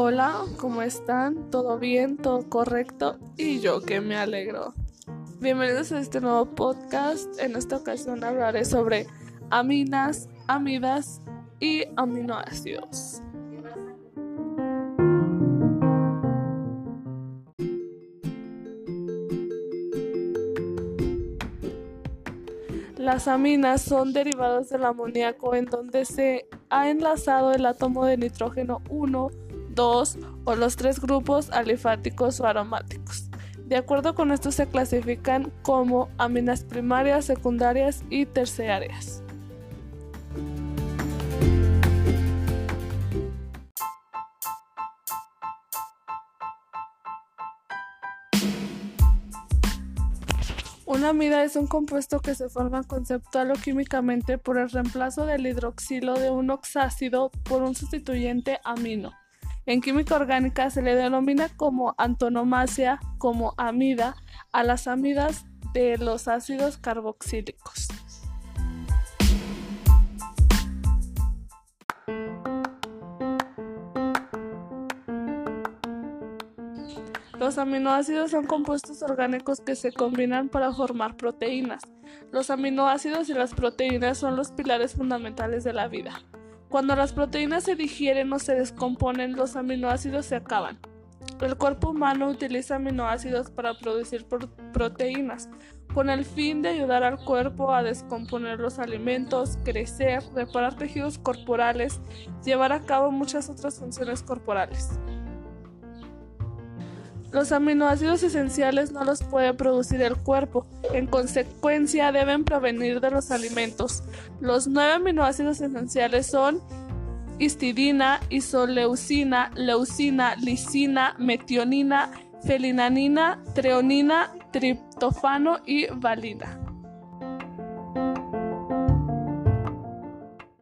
Hola, ¿cómo están? ¿Todo bien? ¿Todo correcto? Y yo que me alegro. Bienvenidos a este nuevo podcast. En esta ocasión hablaré sobre aminas, amidas y aminoácidos. Las aminas son derivados del amoníaco en donde se ha enlazado el átomo de nitrógeno 1, 2 o los tres grupos alifáticos o aromáticos. De acuerdo con esto se clasifican como aminas primarias, secundarias y terciarias. Una amida es un compuesto que se forma conceptual o químicamente por el reemplazo del hidroxilo de un oxácido por un sustituyente amino. En química orgánica se le denomina como antonomasia, como amida, a las amidas de los ácidos carboxílicos. Los aminoácidos son compuestos orgánicos que se combinan para formar proteínas. Los aminoácidos y las proteínas son los pilares fundamentales de la vida. Cuando las proteínas se digieren o se descomponen, los aminoácidos se acaban. El cuerpo humano utiliza aminoácidos para producir proteínas, con el fin de ayudar al cuerpo a descomponer los alimentos, crecer, reparar tejidos corporales, llevar a cabo muchas otras funciones corporales. Los aminoácidos esenciales no los puede producir el cuerpo, en consecuencia deben provenir de los alimentos. Los nueve aminoácidos esenciales son histidina, isoleucina, leucina, lisina, metionina, felinanina, treonina, triptofano y valina.